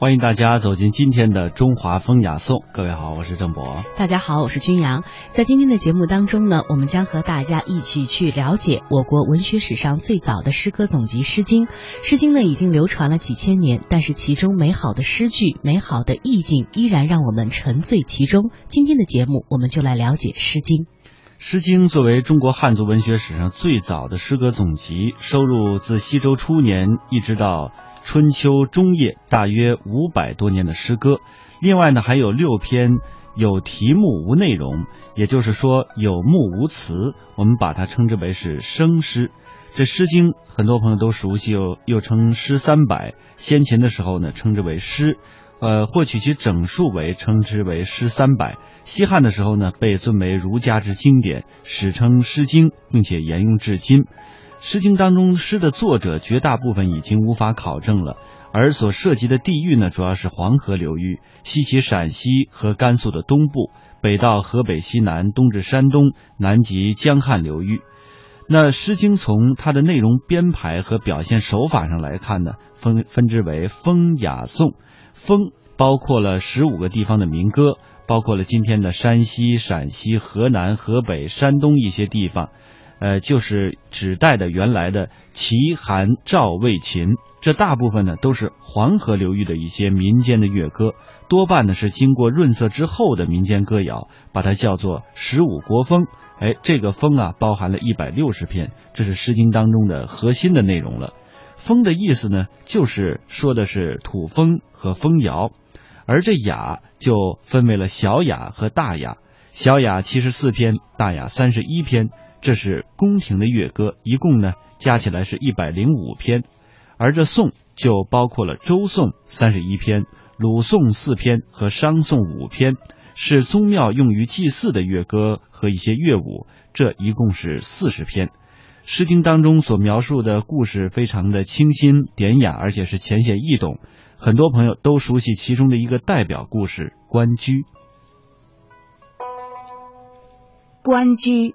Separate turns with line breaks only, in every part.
欢迎大家走进今天的中华风雅颂。各位好，我是郑博。
大家好，我是君阳。在今天的节目当中呢，我们将和大家一起去了解我国文学史上最早的诗歌总集《诗经》。《诗经》呢已经流传了几千年，但是其中美好的诗句、美好的意境依然让我们沉醉其中。今天的节目，我们就来了解《诗经》。
《诗经》作为中国汉族文学史上最早的诗歌总集，收入自西周初年一直到。春秋中叶大约五百多年的诗歌，另外呢还有六篇有题目无内容，也就是说有目无词，我们把它称之为是生诗。这《诗经》很多朋友都熟悉，又又称诗三百。先秦的时候呢称之为诗，呃，获取其整数为称之为诗三百。西汉的时候呢被尊为儒家之经典，史称《诗经》，并且沿用至今。《诗经》当中诗的作者绝大部分已经无法考证了，而所涉及的地域呢，主要是黄河流域，西起陕西和甘肃的东部，北到河北西南，东至山东，南及江汉流域。那《诗经》从它的内容编排和表现手法上来看呢，分分之为风雅颂。风包括了十五个地方的民歌，包括了今天的山西、陕西、河南、河北、山东一些地方。呃，就是指代的原来的齐、韩、赵、魏、秦，这大部分呢都是黄河流域的一些民间的乐歌，多半呢是经过润色之后的民间歌谣，把它叫做十五国风。哎，这个风啊，包含了一百六十篇，这是《诗经》当中的核心的内容了。风的意思呢，就是说的是土风和风谣，而这雅就分为了小雅和大雅，小雅七十四篇，大雅三十一篇。这是宫廷的乐歌，一共呢加起来是一百零五篇，而这颂就包括了周颂三十一篇、鲁颂四篇和商颂五篇，是宗庙用于祭祀的乐歌和一些乐舞，这一共是四十篇。《诗经》当中所描述的故事非常的清新典雅，而且是浅显易懂，很多朋友都熟悉其中的一个代表故事《关雎》。
关雎。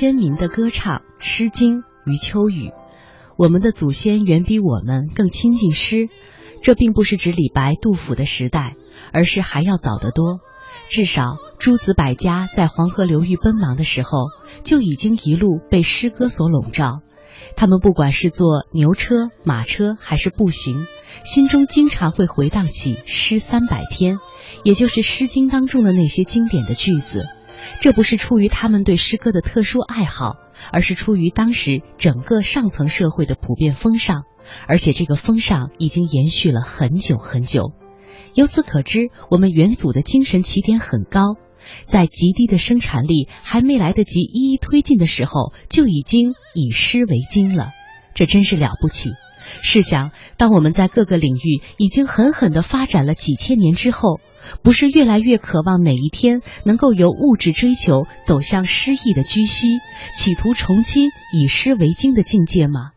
先民的歌唱《诗经》余秋雨，我们的祖先远比我们更亲近诗。这并不是指李白、杜甫的时代，而是还要早得多。至少诸子百家在黄河流域奔忙的时候，就已经一路被诗歌所笼罩。他们不管是坐牛车、马车，还是步行，心中经常会回荡起诗三百篇，也就是《诗经》当中的那些经典的句子。这不是出于他们对诗歌的特殊爱好，而是出于当时整个上层社会的普遍风尚，而且这个风尚已经延续了很久很久。由此可知，我们元祖的精神起点很高，在极低的生产力还没来得及一一推进的时候，就已经以诗为经了，这真是了不起。试想，当我们在各个领域已经狠狠地发展了几千年之后，不是越来越渴望哪一天能够由物质追求走向诗意的居息，企图重新以诗为经的境界吗？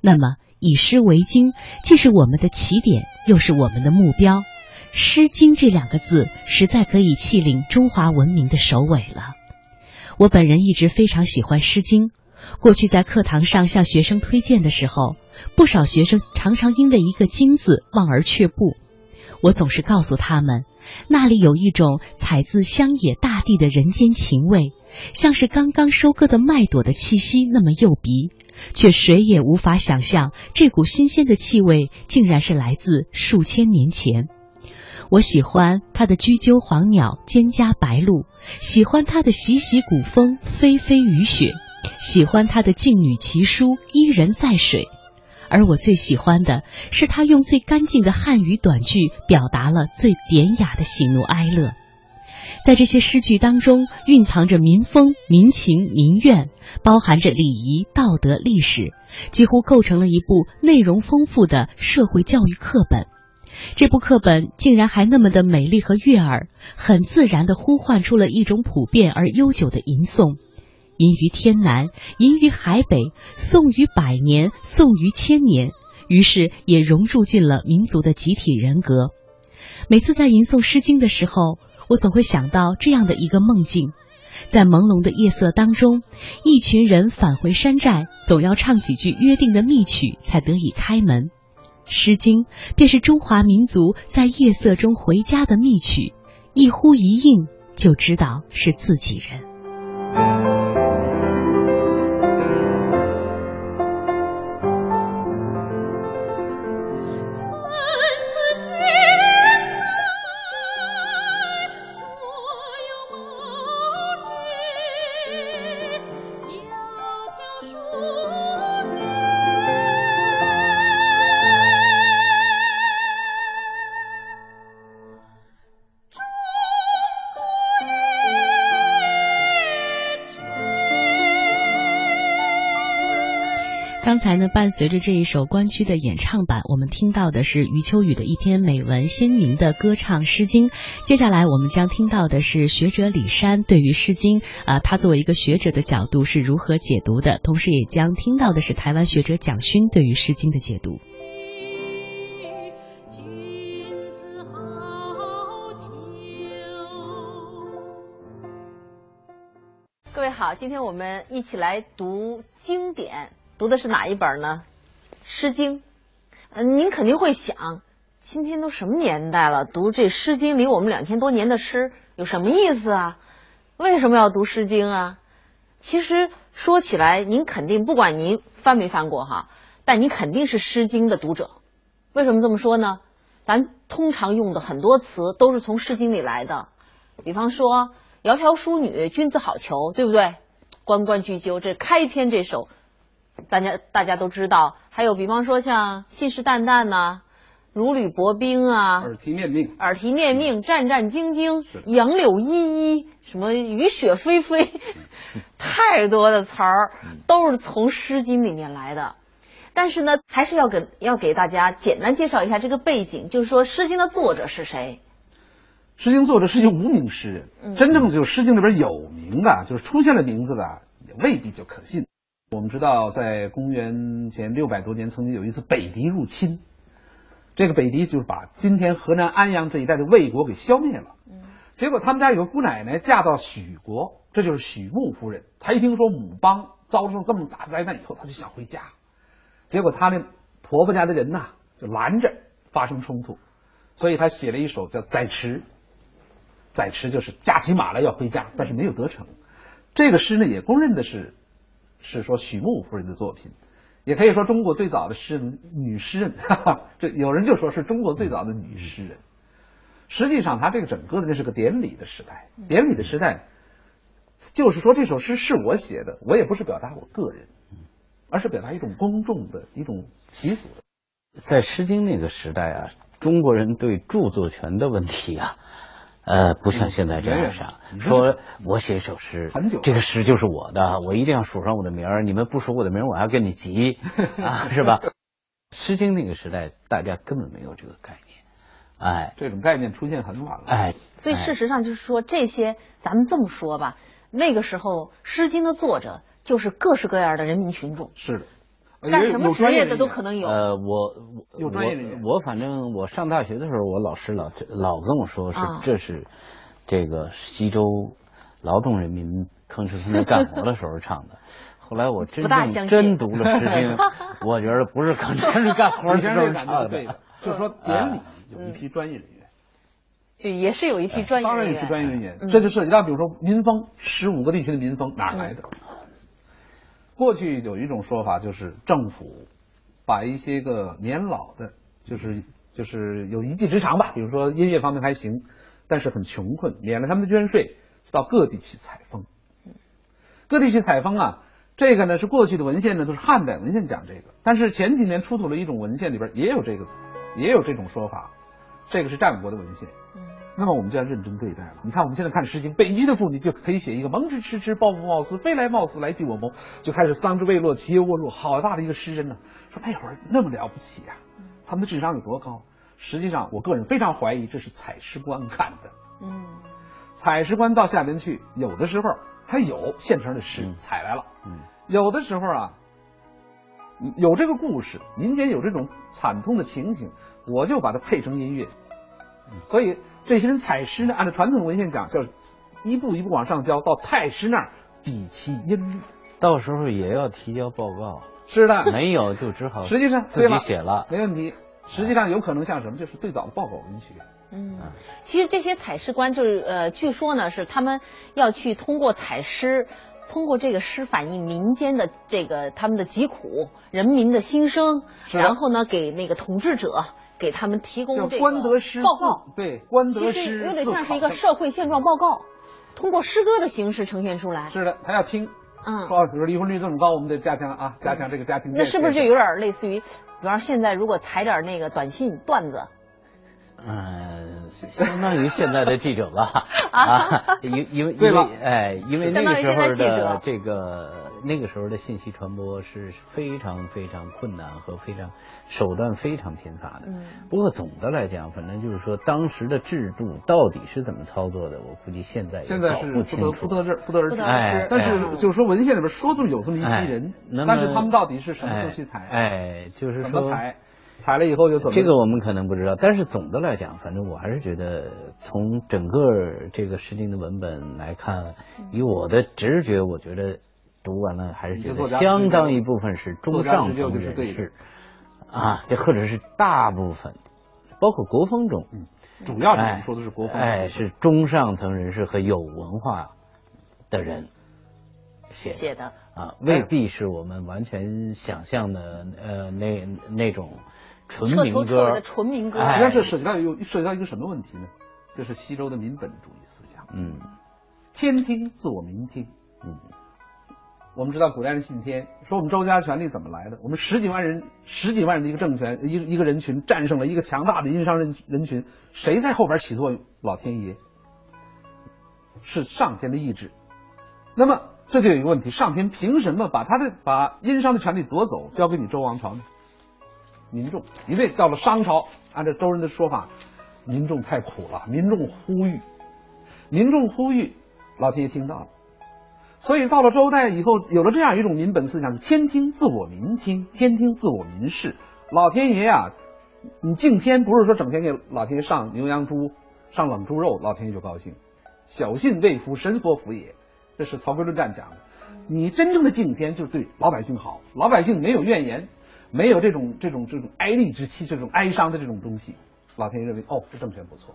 那么，以诗为经既是我们的起点，又是我们的目标。《诗经》这两个字，实在可以气领中华文明的首尾了。我本人一直非常喜欢《诗经》。过去在课堂上向学生推荐的时候，不少学生常常因为一个“金”字望而却步。我总是告诉他们，那里有一种采自乡野大地的人间情味，像是刚刚收割的麦朵的气息那么诱鼻，却谁也无法想象这股新鲜的气味竟然是来自数千年前。我喜欢它的雎鸠黄鸟、蒹葭白鹭，喜欢它的习习古风、霏霏雨雪。喜欢他的静女奇书伊人在水，而我最喜欢的是他用最干净的汉语短句表达了最典雅的喜怒哀乐。在这些诗句当中，蕴藏着民风、民情、民怨，包含着礼仪、道德、历史，几乎构成了一部内容丰富的社会教育课本。这部课本竟然还那么的美丽和悦耳，很自然地呼唤出了一种普遍而悠久的吟诵。吟于天南，吟于海北，颂于百年，颂于千年，于是也融入进了民族的集体人格。每次在吟诵《诗经》的时候，我总会想到这样的一个梦境：在朦胧的夜色当中，一群人返回山寨，总要唱几句约定的密曲，才得以开门。《诗经》便是中华民族在夜色中回家的密曲，一呼一应，就知道是自己人。呢，伴随着这一首关雎的演唱版，我们听到的是余秋雨的一篇美文鲜明的歌唱《诗经》。接下来我们将听到的是学者李山对于《诗经》啊，他作为一个学者的角度是如何解读的，同时也将听到的是台湾学者蒋勋对于《诗经》的解读。
各位好，今天我们一起来读经典。读的是哪一本呢？《诗经》。嗯，您肯定会想，今天都什么年代了，读这《诗经》离我们两千多年的诗有什么意思啊？为什么要读《诗经》啊？其实说起来，您肯定不管您翻没翻过哈，但你肯定是《诗经》的读者。为什么这么说呢？咱通常用的很多词都是从《诗经》里来的，比方说“窈窕淑女，君子好逑”，对不对？“关关雎鸠”这开篇这首。大家大家都知道，还有比方说像信誓旦旦呐，如履薄冰啊，
耳提面命，
耳提面命，战战兢兢，杨柳依依，什么雨雪霏霏，太多的词儿都是从《诗经》里面来的。但是呢，还是要给要给大家简单介绍一下这个背景，就是说《诗经》的作者是谁？
《诗经》作者是一个无名诗人，真正就《诗经》里边有名的，就是出现了名字的，也未必就可信。我们知道，在公元前六百多年，曾经有一次北狄入侵，这个北狄就是把今天河南安阳这一带的魏国给消灭了。结果他们家有个姑奶奶嫁到许国，这就是许穆夫人。她一听说母邦遭受这么大灾难以后，她就想回家。结果她那婆婆家的人呐，就拦着，发生冲突，所以她写了一首叫《载驰》，载驰就是驾起马来要回家，但是没有得逞。这个诗呢，也公认的是。是说许穆夫人的作品，也可以说中国最早的诗人女诗人，哈哈，这有人就说是中国最早的女诗人。实际上，他这个整个的那是个典礼的时代，典礼的时代，就是说这首诗是我写的，我也不是表达我个人，而是表达一种公众的一种习俗。
在《诗经》那个时代啊，中国人对著作权的问题啊。呃，不像现在这样想，说我写一首诗，这个诗就是我的，我一定要署上我的名儿。你们不署我的名儿，我还跟你急 啊，是吧？《诗经》那个时代，大家根本没有这个概念，哎，
这种概念出现很晚了，
哎，
所以事实上就是说，这些咱们这么说吧，那个时候《诗经》的作者就是各式各样的人民群众，
是的。
干什么职业的都可能有。
呃，我
我
我反正我上大学的时候，我老师老老跟我说是这是这个西周劳动人民吭哧吭哧干活的时候唱的。后来我真正真读了《诗经 》，我觉得不是吭哧吭哧干活的时候 唱的。
就是说典礼有一批专业人员，
对，也是有一批专业，
当然也是专业人员。这就涉及到比如说民风，十五个地区的民风哪来的？过去有一种说法，就是政府把一些个年老的，就是就是有一技之长吧，比如说音乐方面还行，但是很穷困，免了他们的捐税，到各地去采风。各地去采风啊，这个呢是过去的文献呢都是汉代文献讲这个，但是前几年出土了一种文献里边也有这个，也有这种说法，这个是战国的文献。那么我们就要认真对待了。你看，我们现在看《诗经》，北极的妇女就可以写一个“蒙之迟迟，抱负冒思，飞来冒死来即我谋”，就开始“桑之未落，其忧沃若”，好大的一个诗人呢！说那会儿那么了不起呀，他们的智商有多高？实际上，我个人非常怀疑这是采诗官干的。嗯，采诗官到下边去，有的时候他有现成的诗采来了，嗯，有的时候啊，有这个故事，民间有这种惨痛的情形，我就把它配成音乐，所以。这些人采诗呢，按照传统文献讲，就是一步一步往上交，到太师那儿比其音律，
到时候也要提交报告。
是的，
没有就只好
实际上
自己写了，
没问题。实际上有可能像什么，就是最早的报告文学。
嗯，其实这些采诗官就是呃，据说呢是他们要去通过采诗，通过这个诗反映民间的这个他们的疾苦、人民的心声，然后呢给那个统治者。给他们提供这个报告，
对，官德
诗，其实有点像是一个社会现状报告，通过诗歌的形式呈现出来。
是的，他要听，嗯，说比如离婚率这么高，我们得加强啊，加强这个家庭。
那是不是就有点类似于，比方现在如果采点那个短信段子？
嗯，相当于现在的记者吧，啊，因因为因为哎，因为那个时候的这个那个时候的信息传播是非常非常困难和非常手段非常贫乏的。嗯。不过总的来讲，反正就是说当时的制度到底是怎么操作的，我估计现在
现在是不
得
不得而不得而知。
哎，
但是就是说文献里边说就有这么一批人，但是他们到底是什么时候去采？
哎，就是
怎么采？采了以后就怎么？
这个我们可能不知道，但是总的来讲，反正我还是觉得，从整个这个《诗经》的文本来看，以我的直觉，我觉得读完了还是觉得相当一部分是中上层人士啊，这或者是大部分，包括国风中，
主要是说的是国风，
哎，是中上层人士和有文化的人写
写的
啊，未必是我们完全想象的呃那那种。纯民歌，
纯民歌。
实际上这涉及到有涉及到一个什么问题呢？就是西周的民本主义思想。嗯，天听自我民听。嗯，我们知道古代人信天，说我们周家权力怎么来的？我们十几万人，十几万人的一个政权，一一个人群战胜了一个强大的殷商人人群，谁在后边起作用？老天爷，是上天的意志。那么这就有一个问题：上天凭什么把他的把殷商的权力夺走，交给你周王朝呢？民众，因为到了商朝，按照周人的说法，民众太苦了，民众呼吁，民众呼吁，老天爷听到了，所以到了周代以后，有了这样一种民本思想：天听自我民听，天听自我民事。老天爷呀，你敬天不是说整天给老天爷上牛羊猪、上冷猪肉，老天爷就高兴。小信未服，神佛服也，这是曹刿论战讲的。你真正的敬天，就是对老百姓好，老百姓没有怨言。没有这种这种这种哀厉之气，这种哀伤的这种东西，老天爷认为哦，这政权不错，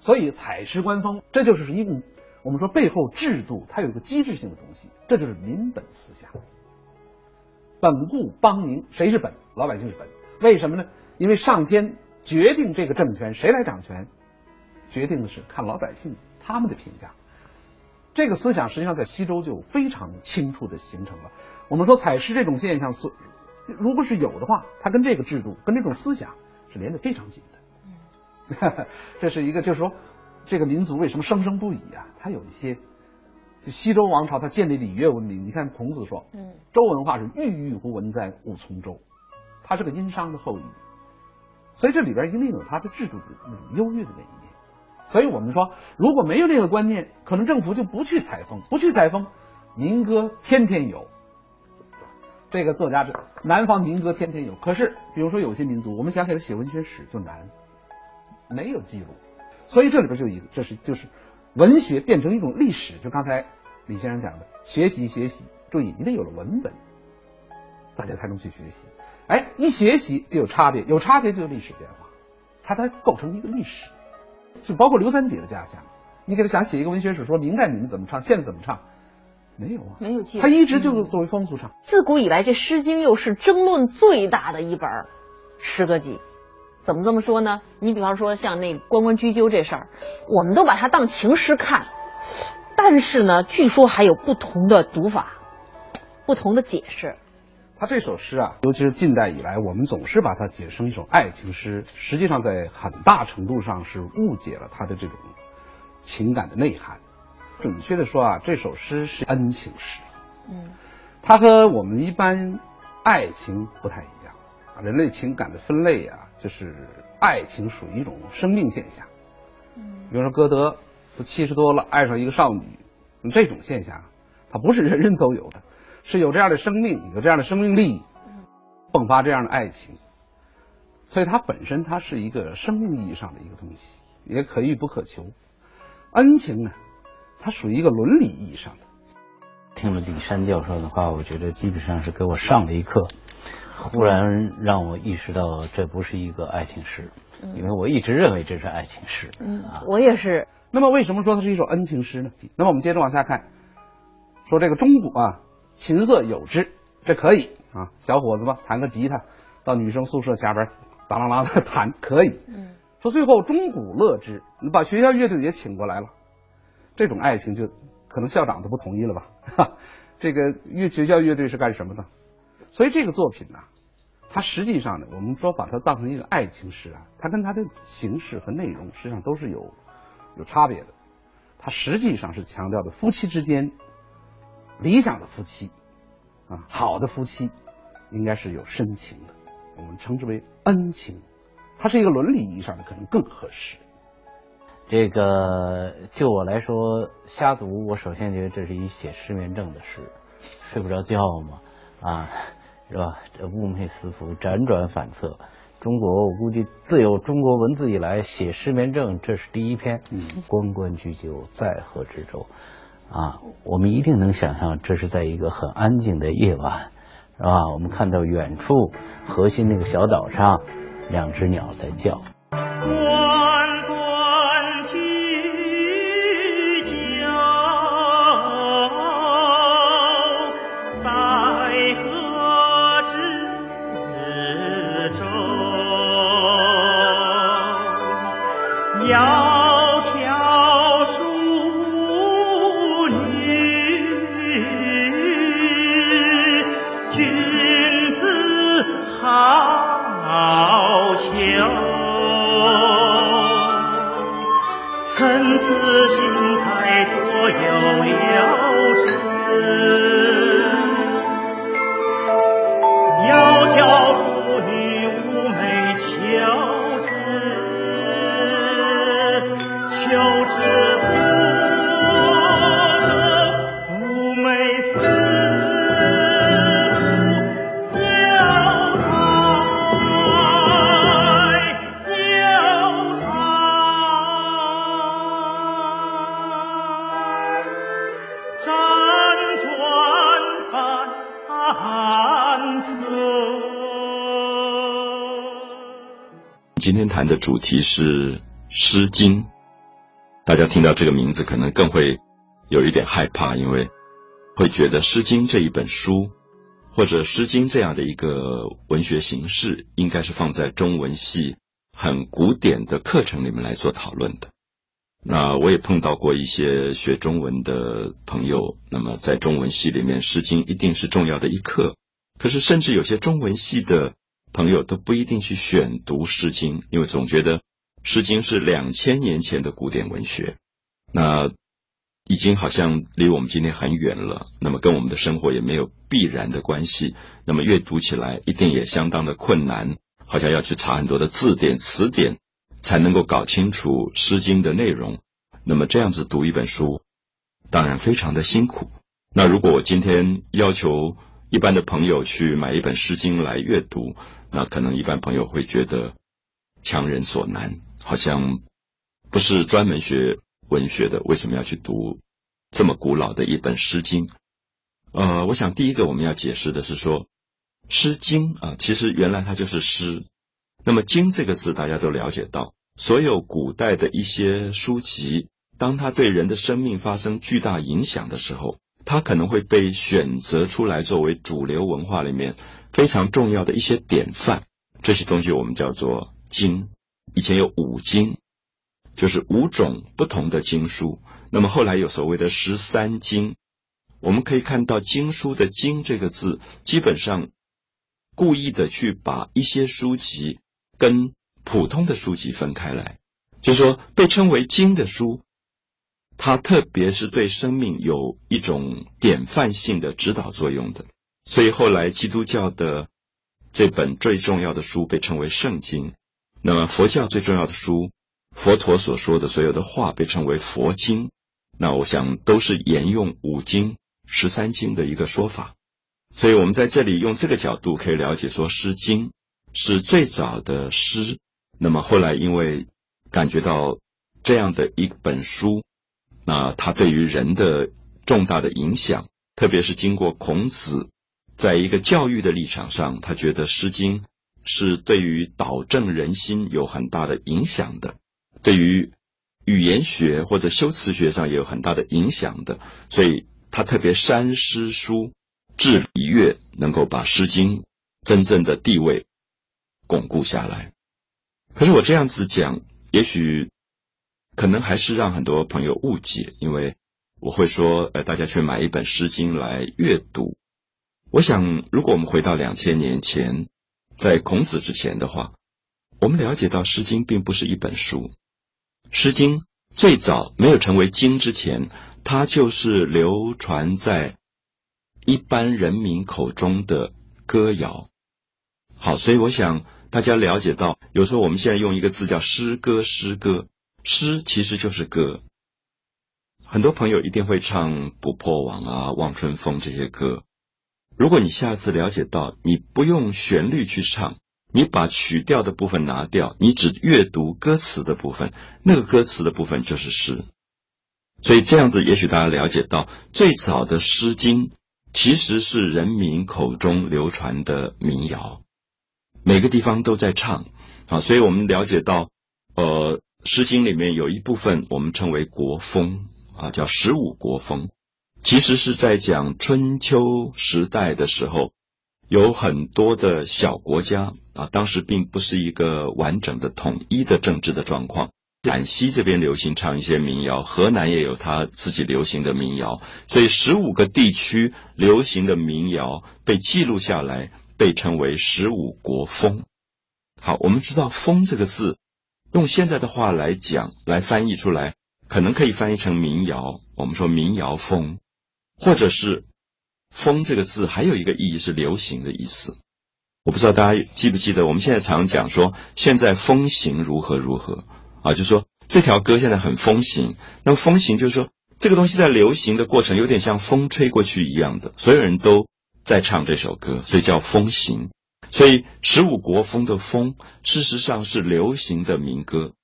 所以采诗官风，这就是一种我们说背后制度它有一个机制性的东西，这就是民本思想。本固邦宁，谁是本？老百姓是本。为什么呢？因为上天决定这个政权谁来掌权，决定的是看老百姓他们的评价。这个思想实际上在西周就非常清楚的形成了。我们说采诗这种现象是。如果是有的话，它跟这个制度、跟这种思想是连得非常紧的。这是一个，就是说，这个民族为什么生生不已啊？它有一些，就西周王朝，它建立礼乐文明。你看孔子说，嗯，周文化是郁郁乎文哉，勿从周。他是个殷商的后裔，所以这里边一定有他的制度的那种优越的那一面。所以我们说，如果没有这个观念，可能政府就不去采风，不去采风，民歌天天有。这个作家是南方民歌天天有，可是比如说有些民族，我们想给他写文学史就难，没有记录。所以这里边就一个，这是就是文学变成一种历史。就刚才李先生讲的，学习学习，注意，你得有了文本，大家才能去学习。哎，一学习就有差别，有差别就有历史变化，它才构成一个历史。就包括刘三姐的家乡，你给他想写一个文学史，说明代你们怎么唱，现在怎么唱，没有啊，
没有记。
他一直就是作为风俗唱。
自古以来，这《诗经》又是争论最大的一本诗歌集。怎么这么说呢？你比方说像那关关雎鸠这事儿，我们都把它当情诗看，但是呢，据说还有不同的读法，不同的解释。
他这首诗啊，尤其是近代以来，我们总是把它解释成一首爱情诗，实际上在很大程度上是误解了他的这种情感的内涵。准确的说啊，这首诗是恩情诗。嗯，它和我们一般爱情不太一样。人类情感的分类啊。就是爱情属于一种生命现象，比如说歌德都七十多了，爱上一个少女，这种现象，它不是人人都有的，是有这样的生命，有这样的生命力，迸发这样的爱情，所以它本身它是一个生命意义上的一个东西，也可遇不可求。恩情呢，它属于一个伦理意义上的。
听了李山教授的话，我觉得基本上是给我上了一课。忽然让我意识到，这不是一个爱情诗，因为我一直认为这是爱情诗。
嗯，我也是。
那么，为什么说它是一首恩情诗呢？那么，我们接着往下看，说这个钟鼓啊，琴瑟友之，这可以啊。小伙子吧，弹个吉他，到女生宿舍下边，当啷啷的弹，可以。嗯。说最后钟鼓乐之，你把学校乐队也请过来了，这种爱情就可能校长都不同意了吧？哈，这个乐学校乐队是干什么的？所以这个作品呢，它实际上呢，我们说把它当成一个爱情诗啊，它跟它的形式和内容实际上都是有有差别的。它实际上是强调的夫妻之间理想的夫妻啊，好的夫妻应该是有深情的，我们称之为恩情。它是一个伦理意义上的，可能更合适。
这个就我来说，瞎读，我首先觉得这是一写失眠症的诗，睡不着觉嘛啊。是吧？这寤寐思服，辗转反侧。中国，我估计自有中国文字以来，写失眠症，这是第一篇。嗯，关关雎鸠，在河之洲。啊，我们一定能想象，这是在一个很安静的夜晚，是吧？我们看到远处河心那个小岛上，两只鸟在叫。
今谈的主题是《诗经》，大家听到这个名字可能更会有一点害怕，因为会觉得《诗经》这一本书或者《诗经》这样的一个文学形式，应该是放在中文系很古典的课程里面来做讨论的。那我也碰到过一些学中文的朋友，那么在中文系里面，《诗经》一定是重要的一课。可是，甚至有些中文系的。朋友都不一定去选读《诗经》，因为总觉得《诗经》是两千年前的古典文学。那
已经好像离我们今天很远了，那么跟我们的生活也没有必然的关系，那么阅读起来一定也相当的困难，好像要去查很多的字典词典才能够搞清楚《诗经》的内容。那么这样子读一本书，当然非常的辛苦。那如果我今天要求一般的朋友去买一本《诗经》来阅读，那可能一般朋友会觉得强人所难，好像不是专门学文学的，为什么要去读这么古老的一本《诗经》？呃，我想第一个我们要解释的是说，《诗经》啊，其实原来它就是诗。那么“经”这个字，大家都了解到，所有古代的一些书籍，当它对人的生命发生巨大影响的时候。它可能会被选择出来作为主流文化里面非常重要的一些典范，这些东西我们叫做经。以前有五经，就是五种不同的经书。那么后来有所谓的十三经，我们可以看到经书的“经”这个字，基本上故意的去把一些书籍跟普通的书籍分开来，就是说被称为经的书。它特别是对生命有一种典范性的指导作用的，所以后来基督教的这本最重要的书被称为圣经。那么佛教最重要的书，佛陀所说的所有的话被称为佛经。那我想都是沿用五经、十三经的一个说法。所以我们在这里用这个角度可以了解说，《诗经》是最早的诗。那么后来因为感觉到这样的一本书。那他对于人的重大的影响，特别是经过孔子，在一个教育的立场上，他觉得《诗经》是对于导正人心有很大的影响的，对于语言学或者修辞学上也有很大的影响的，所以他特别删诗书，治礼乐，能够把《诗经》真正的地位巩固下来。可是我这样子讲，也许。可能还是让很多朋友误解，因为我会说，呃，大家去买一本《诗经》来阅读。我想，如果我们回到两千年前，在孔子之前的话，我们了解到《诗经》并不是一本书，《诗经》最早没有成为经之前，它就是流传在一般人民口中的歌谣。好，所以我想大家了解到，有时候我们现在用一个字叫诗歌，诗歌。诗其实就是歌，很多朋友一定会唱《不破网》啊、《望春风》这些歌。如果你下次了解到，你不用旋律去唱，你把曲调的部分拿掉，你只阅读歌词的部分，那个歌词的部分就是诗。所以这样子，也许大家了解到，最早的《诗经》其实是人民口中流传的民谣，每个地方都在唱啊。所以我们了解到，呃。《诗经》里面有一部分我们称为国风啊，叫十五国风，其实是在讲春秋时代的时候，有很多的小国家啊，当时并不是一个完整的统一的政治的状况。陕西这边流行唱一些民谣，河南也有他自己流行的民谣，所以十五个地区流行的民谣被记录下来，被称为十五国风。好，我们知道“风”这个字。用现在的话来讲，来翻译出来，可能可以翻译成民谣。我们说民谣风，或者是“风”这个字，还有一个意义是流行的意思。我不知道大家记不记得，我们现在常讲说现在风行如何如何啊，就说这条歌现在很风行。那么风行就是说这个东西在流行的过程，有点像风吹过去一样的，所有人都在唱这首歌，所以叫风行。所以十五国风的风，事实上是流行的民歌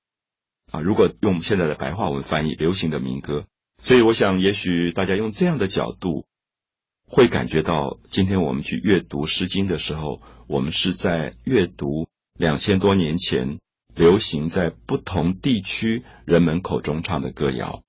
啊。如果用现在的白话文翻译，流行的民歌。所以我想，也许大家用这样的角度，会感觉到，今天我们去阅读《诗经》的时候，我们是在阅读两千多年前流行在不同地区人们口中唱的歌谣。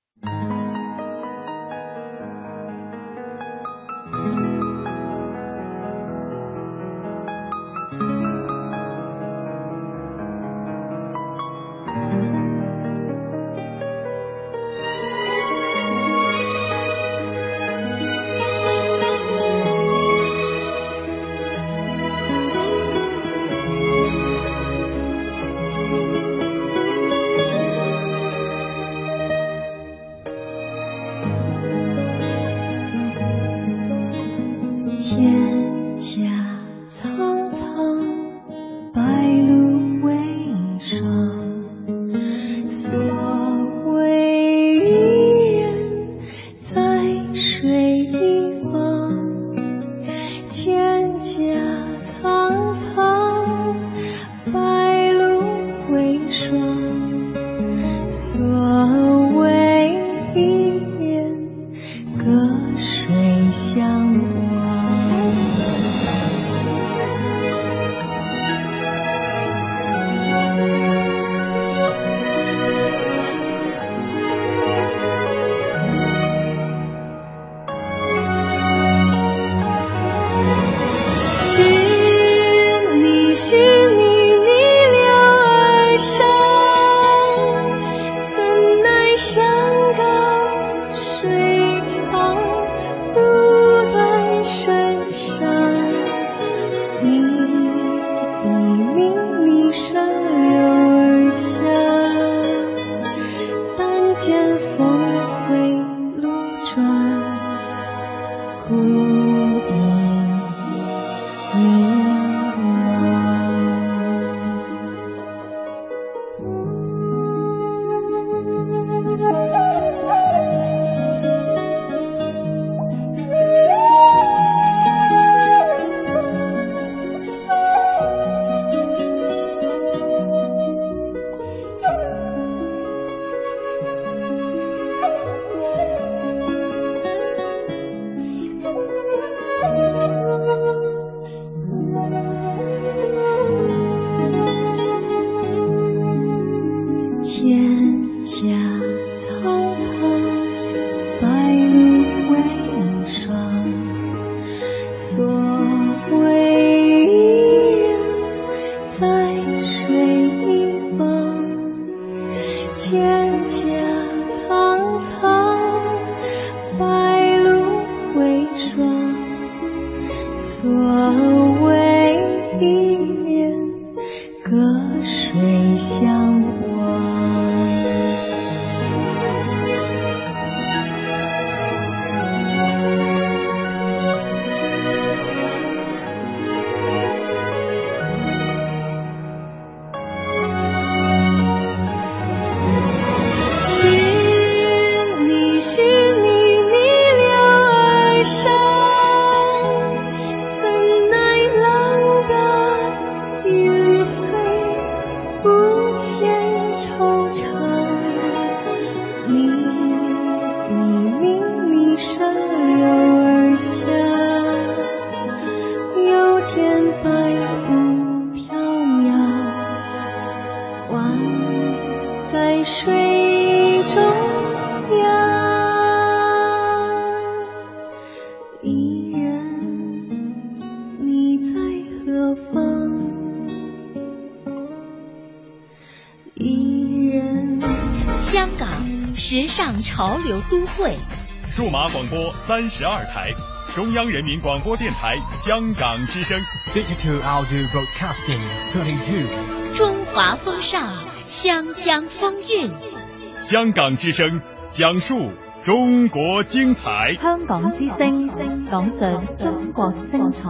天。
潮流都会，
数码广播三十二台，中央人民广播电台香港之声
，Digital Audio Broadcasting Thirty Two，
中华风尚，湘江风韵，
香港之声讲述中国精彩，
香港之声讲述中国精彩。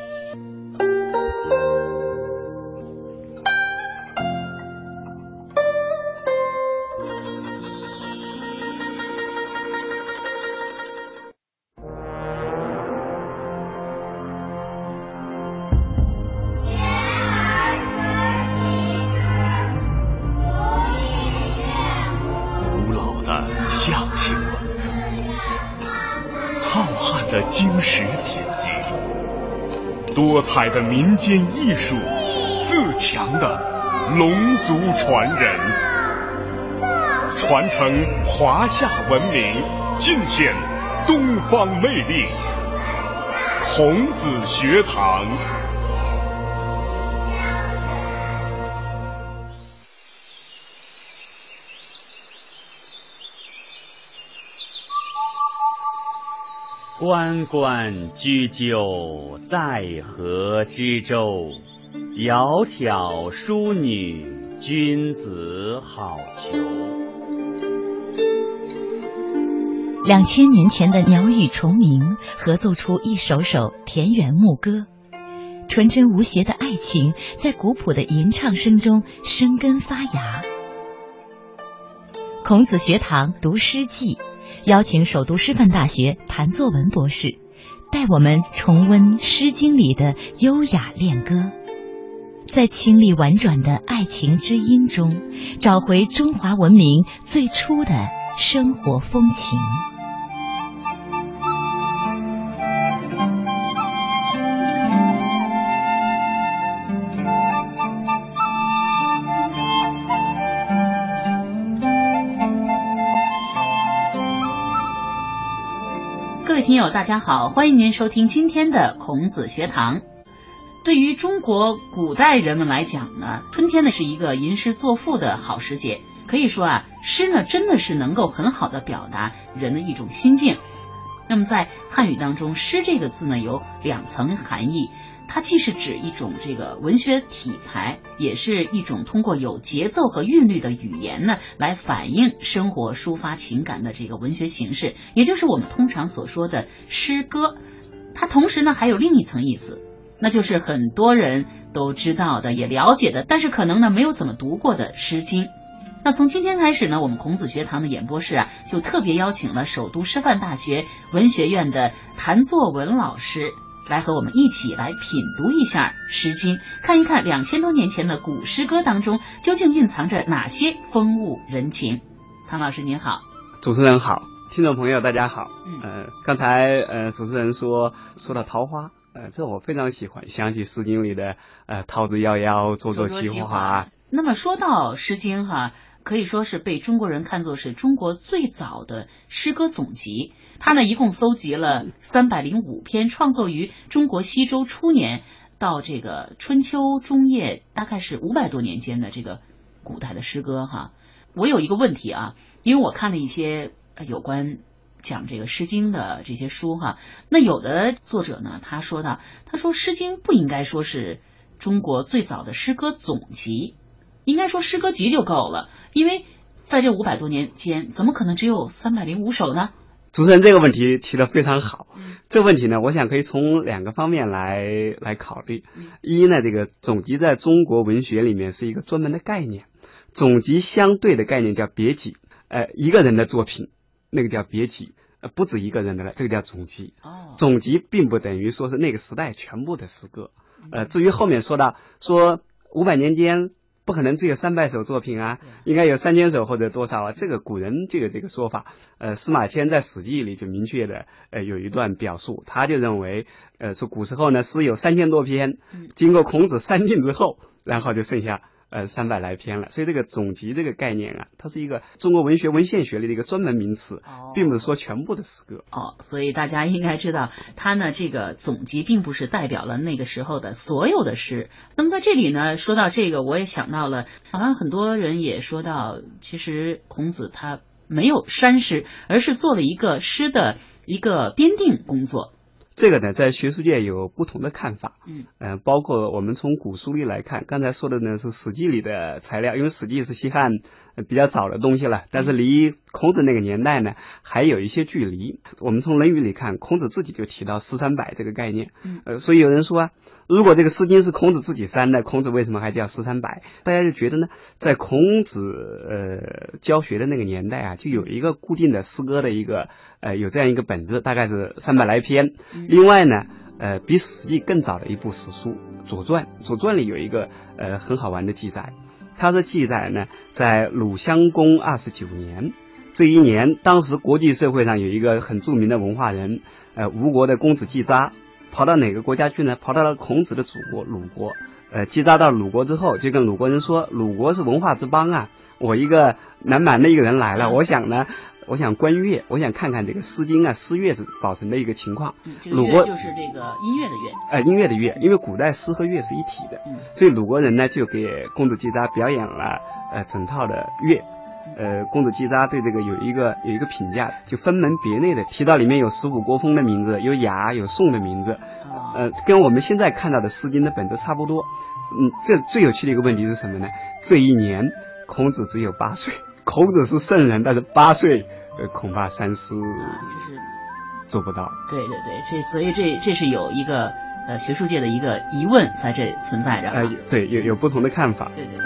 的民间艺术，自强的龙族传人，传承华夏文明，尽显东方魅力。孔子学堂。
关关雎鸠，在河之洲。窈窕淑女，君子好逑。
两千年前的鸟语虫鸣，合奏出一首首田园牧歌。纯真无邪的爱情，在古朴的吟唱声中生根发芽。孔子学堂读诗记。邀请首都师范大学谭作文博士，带我们重温《诗经》里的优雅恋歌，在清丽婉转的爱情之音中，找回中华文明最初的生活风情。
友，大家好，欢迎您收听今天的孔子学堂。对于中国古代人们来讲呢，春天呢是一个吟诗作赋的好时节。可以说啊，诗呢真的是能够很好的表达人的一种心境。那么在汉语当中，诗这个字呢有两层含义，它既是指一种这个文学体裁，也是一种通过有节奏和韵律的语言呢来反映生活、抒发情感的这个文学形式，也就是我们通常所说的诗歌。它同时呢还有另一层意思。那就是很多人都知道的，也了解的，但是可能呢没有怎么读过的《诗经》。那从今天开始呢，我们孔子学堂的演播室啊，就特别邀请了首都师范大学文学院的谭作文老师来和我们一起来品读一下《诗经》，看一看两千多年前的古诗歌当中究竟蕴藏着哪些风物人情。唐老师您好，
主持人好，听众朋友大家好。嗯，呃，刚才呃主持人说说到桃花。呃，这我非常喜欢，想起《诗经》里的呃“桃之夭夭，灼灼其华”。
那么说到《诗经》哈，可以说是被中国人看作是中国最早的诗歌总集。它呢一共搜集了三百零五篇，创作于中国西周初年到这个春秋中叶，大概是五百多年间的这个古代的诗歌哈。我有一个问题啊，因为我看了一些有关。讲这个《诗经》的这些书哈，那有的作者呢，他说的，他说《诗经》不应该说是中国最早的诗歌总集，应该说诗歌集就够了，因为在这五百多年间，怎么可能只有三百零五首呢？
主持人这个问题提的非常好，这个问题呢，我想可以从两个方面来来考虑。一呢，这个总集在中国文学里面是一个专门的概念，总集相对的概念叫别集，呃，一个人的作品。那个叫别集，呃，不止一个人的了，这个叫总集。哦，总集并不等于说是那个时代全部的诗歌。呃，至于后面说到说五百年间不可能只有三百首作品啊，应该有三千首或者多少啊？这个古人这个这个说法，呃，司马迁在《史记》里就明确的呃有一段表述，他就认为，呃，说古时候呢诗有三千多篇，经过孔子删定之后，然后就剩下。呃，三百来篇了，所以这个总集这个概念啊，它是一个中国文学文献学里的一个专门名词，并不是说全部的诗歌。
哦，所以大家应该知道，它呢这个总集并不是代表了那个时候的所有的诗。那么在这里呢，说到这个，我也想到了，好像很多人也说到，其实孔子他没有删诗，而是做了一个诗的一个编定工作。
这个呢，在学术界有不同的看法。嗯，呃，包括我们从古书里来看，刚才说的呢是《史记》里的材料，因为《史记》是西汉比较早的东西了，但是离孔子那个年代呢还有一些距离。我们从《论语》里看，孔子自己就提到“诗三百”这个概念。嗯，呃，所以有人说啊，如果这个《诗经》是孔子自己删的，孔子为什么还叫“诗三百”？大家就觉得呢，在孔子呃教学的那个年代啊，就有一个固定的诗歌的一个。呃，有这样一个本子，大概是三百来篇。另外呢，呃，比《史记》更早的一部史书《左传》，《左传》里有一个呃很好玩的记载，它的记载呢，在鲁襄公二十九年这一年，当时国际社会上有一个很著名的文化人，呃，吴国的公子季札，跑到哪个国家去呢？跑到了孔子的祖国鲁国。呃，季札到鲁国之后，就跟鲁国人说：“鲁国是文化之邦啊，我一个南蛮的一个人来了，我想呢。”我想观乐，我想看看这个《诗经》啊，诗乐是保存的一个情况。
鲁国就是这个音乐的乐，
呃，音乐的乐，因为古代诗和乐是一体的，所以鲁国人呢就给公子季札表演了呃整套的乐。呃，公子季札对这个有一个有一个评价，就分门别类的提到里面有十五国风的名字，有雅有颂的名字，呃，跟我们现在看到的《诗经》的本子差不多。嗯，这最有趣的一个问题是什么呢？这一年孔子只有八岁，孔子是圣人，但是八岁。呃，恐怕三思，就是做不到。
对对对，这所以这这是有一个呃学术界的一个疑问在这存在着。
呃，对，有有不同的看法。
对对对。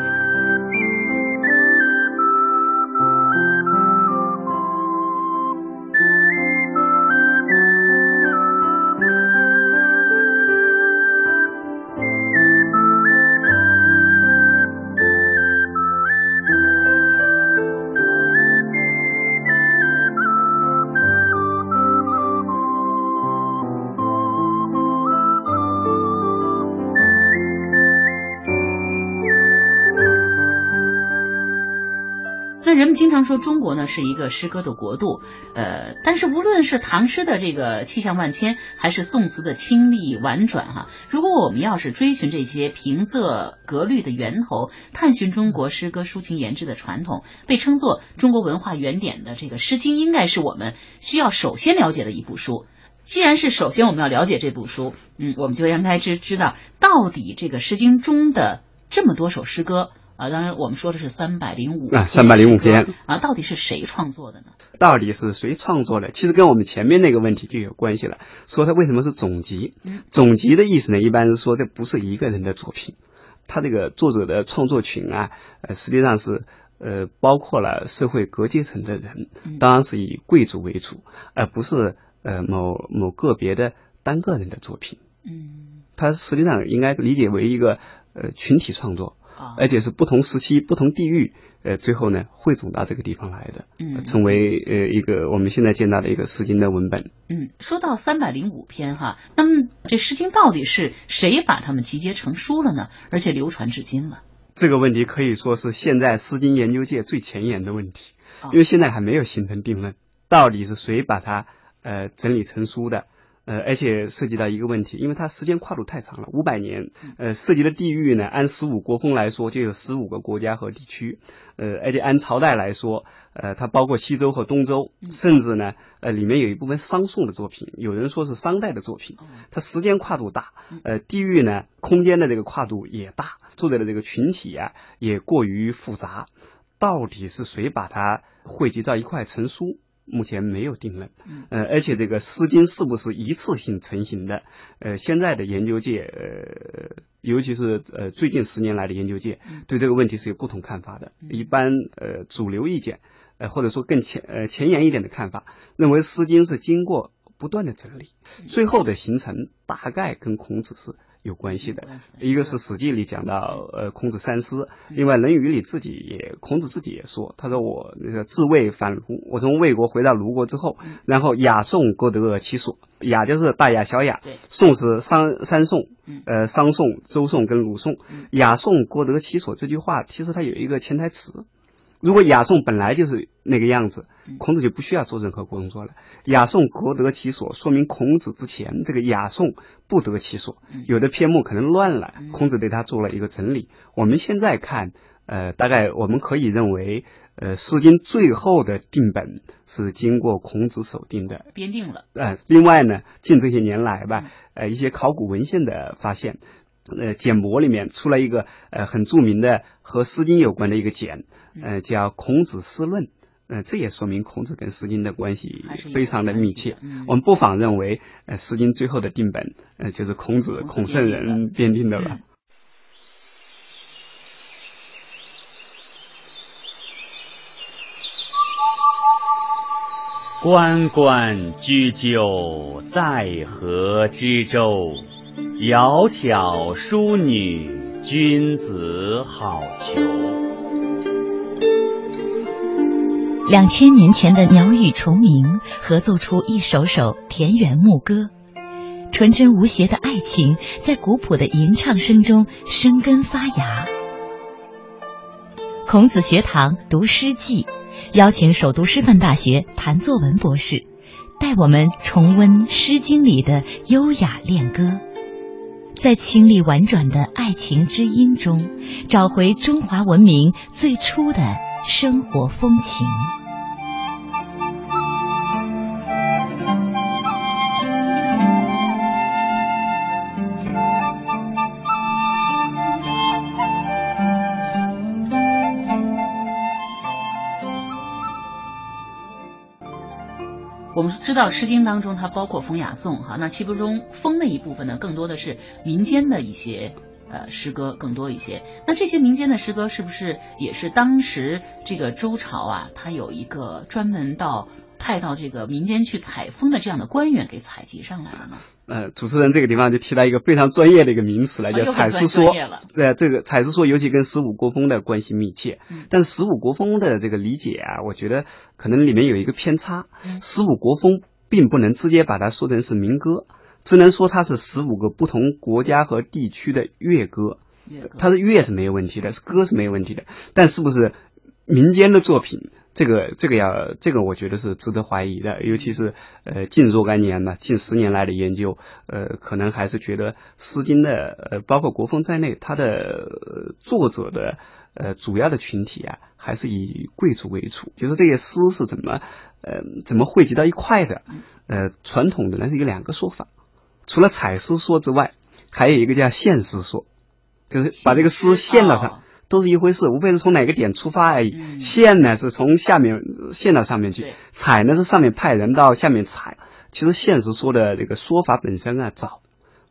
人们经常说中国呢是一个诗歌的国度，呃，但是无论是唐诗的这个气象万千，还是宋词的清丽婉转哈，如果我们要是追寻这些平仄格律的源头，探寻中国诗歌抒情言志的传统，被称作中国文化原点的这个《诗经》，应该是我们需要首先了解的一部书。既然是首先我们要了解这部书，嗯，我们就应该知知道到底这个《诗经》中的这么多首诗歌。啊，当然，我们说的是三百零五
啊，三百零五篇
啊，到底是谁创作的呢？
到底是谁创作的？其实跟我们前面那个问题就有关系了。说它为什么是总集？总集的意思呢，一般是说这不是一个人的作品，他这个作者的创作群啊，呃，实际上是呃包括了社会各阶层的人，当然是以贵族为主，而不是呃某某个别的单个人的作品。
嗯，
它实际上应该理解为一个呃群体创作。而且是不同时期、不同地域，呃，最后呢汇总到这个地方来的，
嗯，
成为呃一个我们现在见到的一个《诗经》的文本。
嗯，说到三百零五篇哈，那么这《诗经》到底是谁把它们集结成书了呢？而且流传至今了？
这个问题可以说是现在《诗经》研究界最前沿的问题，因为现在还没有形成定论，到底是谁把它呃整理成书的？呃，而且涉及到一个问题，因为它时间跨度太长了，五百年，呃，涉及的地域呢，按十五国风来说，就有十五个国家和地区，呃，而且按朝代来说，呃，它包括西周和东周，甚至呢，呃，里面有一部分商宋的作品，有人说是商代的作品，它时间跨度大，呃，地域呢，空间的这个跨度也大，作者的这个群体啊，也过于复杂，到底是谁把它汇集到一块成书？目前没有定论，呃，而且这个《诗经》是不是一次性成型的？呃，现在的研究界，呃，尤其是呃最近十年来的研究界，对这个问题是有不同看法的。一般呃主流意见，呃或者说更前呃前沿一点的看法，认为《诗经》是经过不断的整理，最后的形成大概跟孔子是。有关系的，一个是《史记》里讲到，呃，孔子三思；另外，《论语》里自己也，孔子自己也说，他说我那个自魏反卢，我从魏国回到卢国之后，然后雅颂各得其所，雅就是大雅小雅，宋是商三宋，呃，商宋、周宋跟鲁宋，雅颂各得其所这句话，其实它有一个潜台词。如果雅颂本来就是那个样子，孔子就不需要做任何工作了。雅颂各得其所，说明孔子之前这个雅颂不得其所，有的篇目可能乱了，孔子对他做了一个整理。我们现在看，呃，大概我们可以认为，呃，《诗经》最后的定本是经过孔子手定的，
编定了。
呃，另外呢，近这些年来吧，呃，一些考古文献的发现。呃，简帛里面出了一个呃很著名的和《诗经》有关的一个简，呃，叫《孔子诗论》，呃，这也说明孔子跟《诗经》的关系非常的密切。我们不妨认为，呃，《诗经》最后的定本，呃，就是孔子孔圣人编定的了。
关关雎鸠，在河之洲。窈窕淑女，君子好逑。
两千年前的鸟语虫鸣，合奏出一首首田园牧歌。纯真无邪的爱情，在古朴的吟唱声中生根发芽。孔子学堂读《诗记》，邀请首都师范大学谭作文博士，带我们重温《诗经》里的优雅恋歌。在清丽婉转的爱情之音中，找回中华文明最初的生活风情。
我们知道《诗经》当中它包括风雅颂哈，那其中风的一部分呢，更多的是民间的一些呃诗歌更多一些。那这些民间的诗歌是不是也是当时这个周朝啊，它有一个专门到派到这个民间去采风的这样的官员给采集上来了呢？
呃，主持人这个地方就提到一个非常专业的一个名词了，叫采诗说。对，这个采诗说尤其跟十五国风的关系密切。但是十五国风的这个理解啊，我觉得可能里面有一个偏差。十五国风并不能直接把它说成是民歌，只能说它是十五个不同国家和地区的乐歌。它是乐是没有问题的，是歌是没有问题的。但是不是民间的作品。这个这个要这个我觉得是值得怀疑的，尤其是呃近若干年呢，近十年来的研究，呃可能还是觉得《诗经》的呃包括国风在内，它的作者的呃主要的群体啊，还是以贵族为主。就是这些诗是怎么呃怎么汇集到一块的？呃，传统的呢是有两个说法，除了采诗说之外，还有一个叫献诗说，就是把这个诗献到上。都是一回事，无非是从哪个点出发而已。线呢是从下面线到上面去，踩呢是上面派人到下面踩。其实现实说的这个说法本身啊早。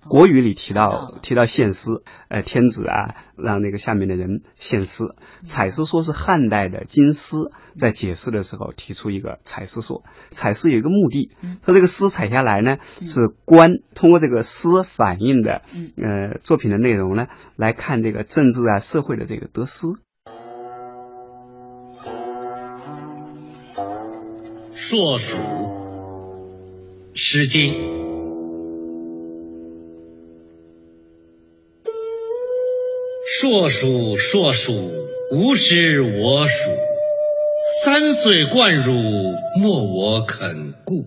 国语里提到提到献诗，呃，天子啊，让那个下面的人献诗。采诗说是汉代的金诗在解释的时候提出一个采诗说。采诗有一个目的，他这个诗采下来呢，是官通过这个诗反映的，呃，作品的内容呢，来看这个政治啊、社会的这个得失。
硕鼠，《诗经》。硕鼠，硕鼠，无师我黍。三岁贯汝，莫我肯顾。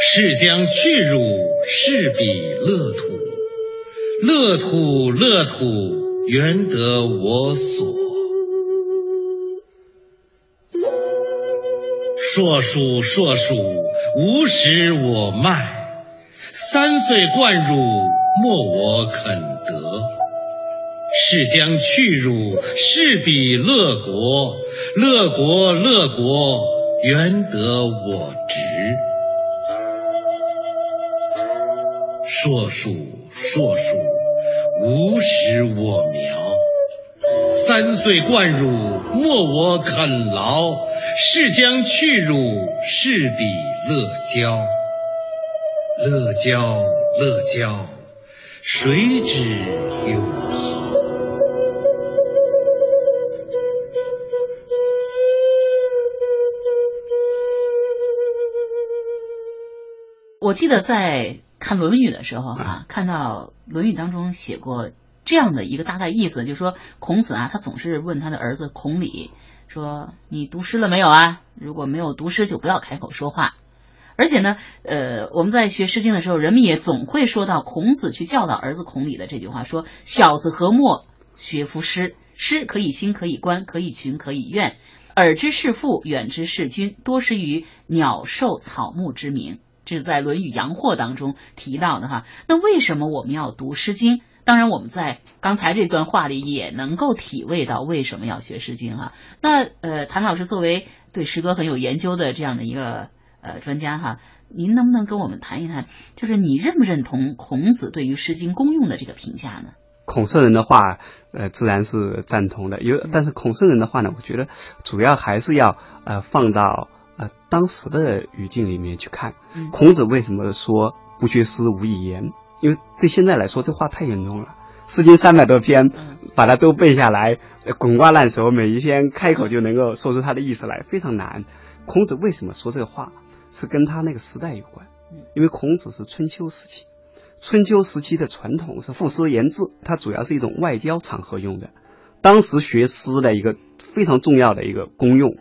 是将去汝，是彼乐土。乐土，乐土，原得我所。硕鼠，硕鼠，无食我麦。三岁贯汝，莫我肯得。是将去汝，是彼乐国。乐国，乐国，原得我直。硕鼠，硕鼠，无食我苗。三岁贯汝，莫我肯劳。是将去汝，是彼乐交。乐交，乐交，谁知有？
我记得在看《论语》的时候啊，看到《论语》当中写过这样的一个大概意思，就是说孔子啊，他总是问他的儿子孔鲤说：“你读诗了没有啊？如果没有读诗，就不要开口说话。”而且呢，呃，我们在学《诗经》的时候，人们也总会说到孔子去教导儿子孔鲤的这句话：“说小子何莫学夫诗？诗可以兴，可以观，可以群，可以怨。耳之视父，远之视君，多识于鸟兽草木之名。”这是在《论语阳货》当中提到的哈。那为什么我们要读《诗经》？当然，我们在刚才这段话里也能够体味到为什么要学《诗经》哈。那呃，谭老师作为对诗歌很有研究的这样的一个呃专家哈，您能不能跟我们谈一谈，就是你认不认同孔子对于《诗经》功用的这个评价呢？
孔圣人的话，呃，自然是赞同的。有，但是孔圣人的话呢，我觉得主要还是要呃放到。呃，当时的语境里面去看，孔子为什么说不学诗无以言？因为对现在来说，这话太严重了。《诗经》三百多篇，把它都背下来，滚瓜烂熟，每一篇开口就能够说出它的意思来，非常难。孔子为什么说这个话？是跟他那个时代有关。因为孔子是春秋时期，春秋时期的传统是赋诗言志，它主要是一种外交场合用的。当时学诗的一个非常重要的一个功用。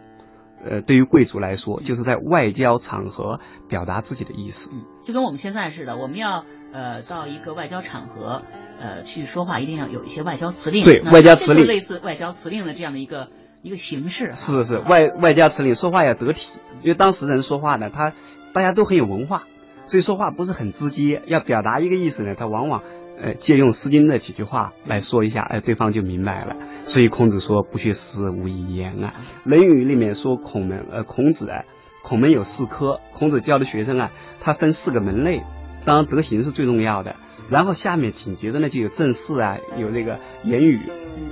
呃，对于贵族来说，就是在外交场合表达自己的意思。
嗯，就跟我们现在似的，我们要呃到一个外交场合呃去说话，一定要有一些外交辞令。
对，外交辞令
类似外交辞令的这样的一个一个形式。
是是是，外外交辞令说话要得体，因为当时人说话呢，他大家都很有文化，所以说话不是很直接，要表达一个意思呢，他往往。呃，借用《诗经》的几句话来说一下，哎，对方就明白了。所以孔子说：“不学诗，无以言啊。”《论语》里面说孔门，呃，孔子啊，孔门有四科，孔子教的学生啊，他分四个门类，当然德行是最重要的。然后下面紧接着呢，就有政事啊，有那个言语，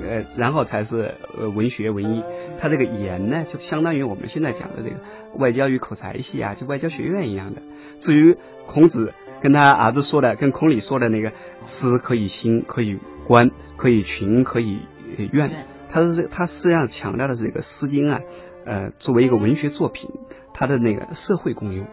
呃，然后才是呃文学文艺。他这个言呢，就相当于我们现在讲的这个外交与口才系啊，就外交学院一样的。至于孔子。跟他儿子说的，跟孔鲤说的那个诗可以兴，可以观，可以群，可以怨。他说这他实际上强调的是这个《诗经》啊，呃，作为一个文学作品，它的那个社会功用。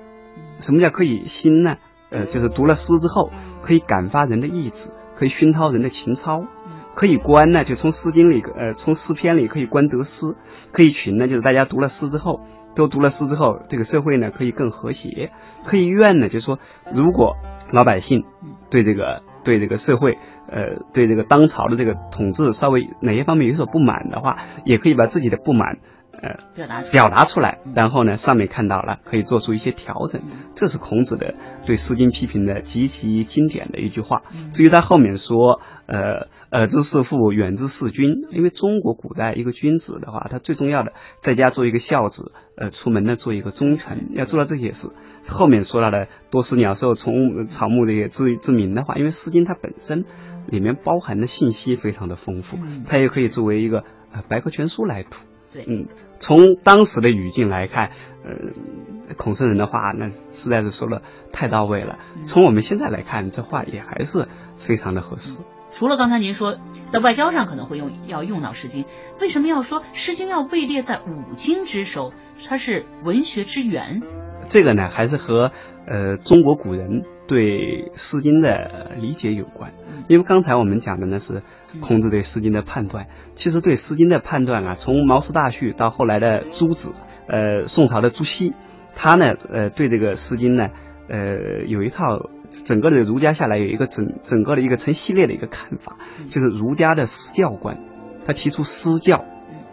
什么叫可以兴呢？呃，就是读了诗之后，可以感发人的意志，可以熏陶人的情操。可以观呢，就从《诗经》里，呃，从诗篇里可以观得失；可以群呢，就是大家读了诗之后，都读了诗之后，这个社会呢可以更和谐；可以怨呢，就是说，如果老百姓对这个对这个社会，呃，对这个当朝的这个统治稍微哪些方面有所不满的话，也可以把自己的不满。呃，
表达
表达出来，然后呢，上面看到了，可以做出一些调整。这是孔子的对《诗经》批评的极其经典的一句话。至于他后面说，呃，耳之事父，远之事君。因为中国古代一个君子的话，他最重要的在家做一个孝子，呃，出门呢做一个忠臣，要做到这些事。后面说到的多识鸟兽虫草木这些知知名的话，因为《诗经》它本身里面包含的信息非常的丰富，它也可以作为一个呃百科全书来读。嗯，从当时的语境来看，呃，孔圣人的话那实在是说的太到位了。从我们现在来看，这话也还是非常的合适。
除了刚才您说在外交上可能会用要用到《诗经》，为什么要说《诗经》要位列在五经之首？它是文学之源。
这个呢，还是和呃中国古人对《诗经》的理解有关。因为刚才我们讲的呢是孔子对《诗经》的判断，其实对《诗经》的判断啊，从毛氏大序到后来的朱子，呃，宋朝的朱熹，他呢，呃，对这个《诗经》呢，呃，有一套整个的儒家下来有一个整整个的一个成系列的一个看法，就是儒家的诗教观，他提出诗教，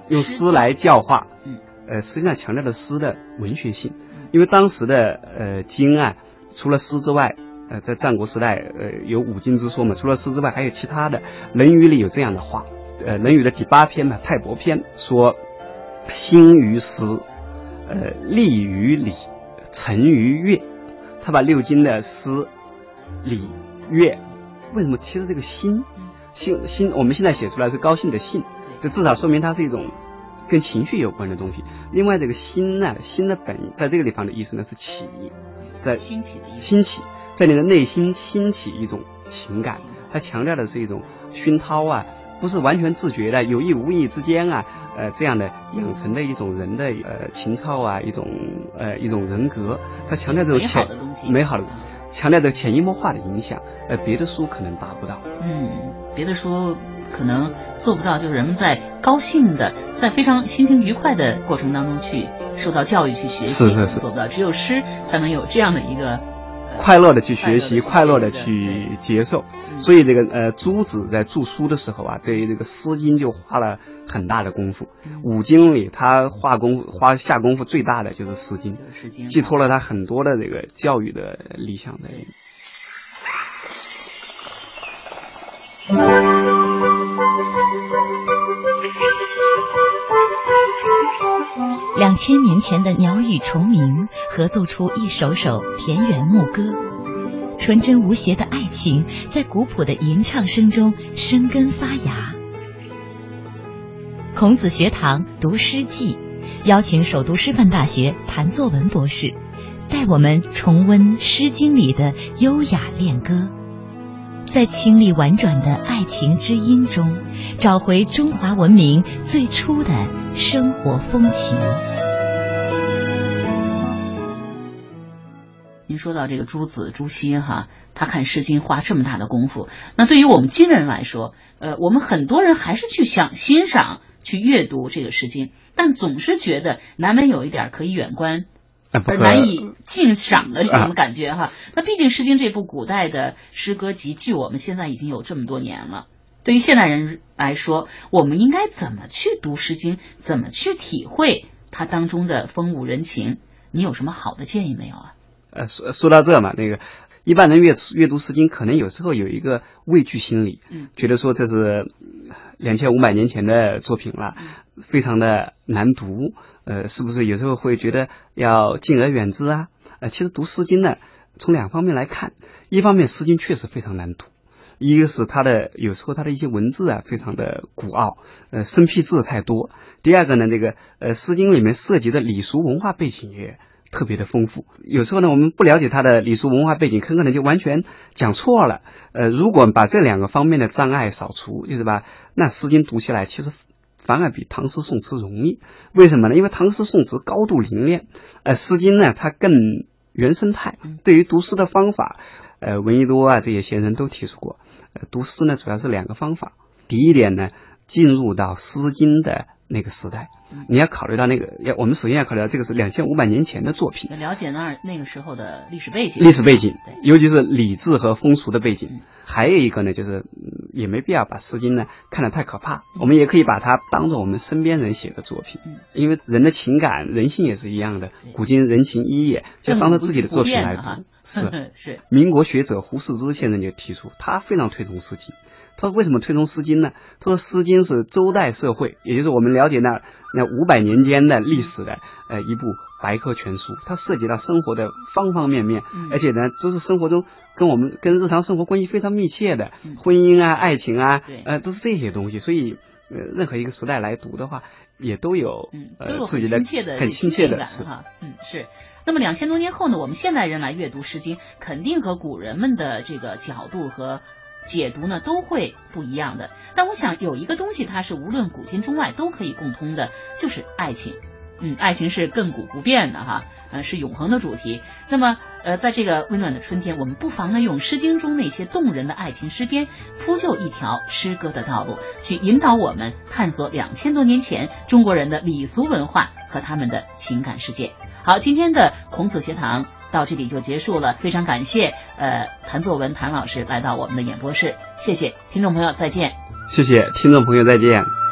用诗来教。化，呃，实际上强调的诗的文学性。因为当时的呃经啊，除了诗之外，呃，在战国时代，呃，有五经之说嘛，除了诗之外，还有其他的。《论语》里有这样的话，呃，《论语》的第八篇嘛，《泰伯篇》说：“兴于诗，呃，立于礼，成于乐。”他把六经的诗、礼、乐，为什么？其实这个兴，兴兴，我们现在写出来是高兴的兴，这至少说明它是一种。跟情绪有关的东西。另外，这个心呢，心的本在这个地方的意思呢是起，在
兴起的意思。
兴起，在你的内心兴起一种情感，它强调的是一种熏陶啊，不是完全自觉的，有意无意之间啊，呃，这样的养成的一种人的呃情操啊，一种呃一种人格。它强调这种潜美好的，强调的潜移默化的影响，呃，别的书可能达不到。
嗯，别的书。可能做不到，就是人们在高兴的，在非常心情愉快的过程当中去受到教育、去学习，
是是是，
做不到。只有诗才能有这样的一个
快乐的去学习，快乐的去接受。所以这个呃，朱子在著书的时候啊，对于这个《诗经》就花了很大的功夫。五经里他花功夫、花下功夫最大的就是《诗经》，寄托了他很多的这个教育的理想在里面。
两千年前的鸟语虫鸣，合奏出一首首田园牧歌。纯真无邪的爱情，在古朴的吟唱声中生根发芽。孔子学堂读《诗记》，邀请首都师范大学谭作文博士，带我们重温《诗经》里的优雅恋歌。在清丽婉转的爱情之音中，找回中华文明最初的生活风情。
您说到这个朱子朱熹哈，他看《诗经》花这么大的功夫，那对于我们今人来说，呃，我们很多人还是去想欣赏、去阅读这个《诗经》，但总是觉得难免有一点可以远观。而难以尽赏的这种感觉哈，那毕竟《诗经》这部古代的诗歌集，距我们现在已经有这么多年了。对于现代人来说，我们应该怎么去读《诗经》，怎么去体会它当中的风物人情？你有什么好的建议没有啊？
呃，说说到这嘛，那个一般人阅阅读《诗经》，可能有时候有一个畏惧心理，嗯，觉得说这是两千五百年前的作品了，非常的难读。呃，是不是有时候会觉得要敬而远之啊？呃，其实读《诗经》呢，从两方面来看，一方面《诗经》确实非常难读，一个是它的有时候它的一些文字啊非常的古奥，呃，生僻字太多；第二个呢，这个呃，《诗经》里面涉及的礼俗文化背景也特别的丰富，有时候呢，我们不了解它的礼俗文化背景，很可能就完全讲错了。呃，如果把这两个方面的障碍扫除，就是吧，那《诗经》读起来其实。反而比唐诗宋词容易，为什么呢？因为唐诗宋词高度凝练，呃，《诗经》呢它更原生态。对于读诗的方法，呃，闻一多啊这些先生都提出过，呃，读诗呢主要是两个方法。第一点呢，进入到《诗经》的那个时代。你要考虑到那个，要我们首先要考虑到这个是两千五百年前的作品，
了解那那个时候的历史背景，
历史背景，尤其是礼制和风俗的背景。还有一个呢，就是也没必要把《诗经》呢看得太可怕，我们也可以把它当做我们身边人写的作品，因为人的情感、人性也是一样的。古今人情一也，就当做自己的作品来读。
是 是。
民国学者胡适之先生就提出，他非常推崇《诗经》。他说：“为什么推崇《诗经》呢？他说，《诗经》是周代社会，也就是我们了解那那五百年间的历史的呃一部百科全书。它涉及到生活的方方面面，而且呢，都是生活中跟我们跟日常生活关系非常密切的婚姻啊、爱情啊，呃，都是这些东西。所以，呃，任何一个时代来读的话，也都有呃自己的很亲切的
感哈。嗯，是。那么两千多年后呢，我们现代人来阅读《诗经》，肯定和古人们的这个角度和。”解读呢都会不一样的，但我想有一个东西，它是无论古今中外都可以共通的，就是爱情。嗯，爱情是亘古不变的哈，呃，是永恒的主题。那么，呃，在这个温暖的春天，我们不妨呢用《诗经》中那些动人的爱情诗篇，铺就一条诗歌的道路，去引导我们探索两千多年前中国人的礼俗文化和他们的情感世界。好，今天的孔子学堂。到这里就结束了，非常感谢呃谭作文谭老师来到我们的演播室，谢谢听众朋友再见，
谢谢听众朋友再见。